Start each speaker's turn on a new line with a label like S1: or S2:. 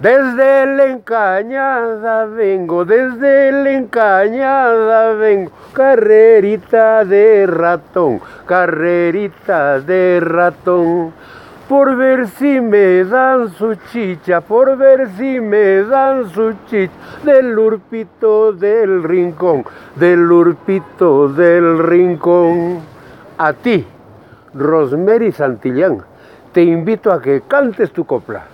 S1: Desde la encañada vengo, desde la encañada vengo, carrerita de ratón, carrerita de ratón. Por ver si me dan su chicha, por ver si me dan su chicha, del urpito del rincón, del urpito del rincón. A ti, Rosemary Santillán, te invito a que cantes tu copla.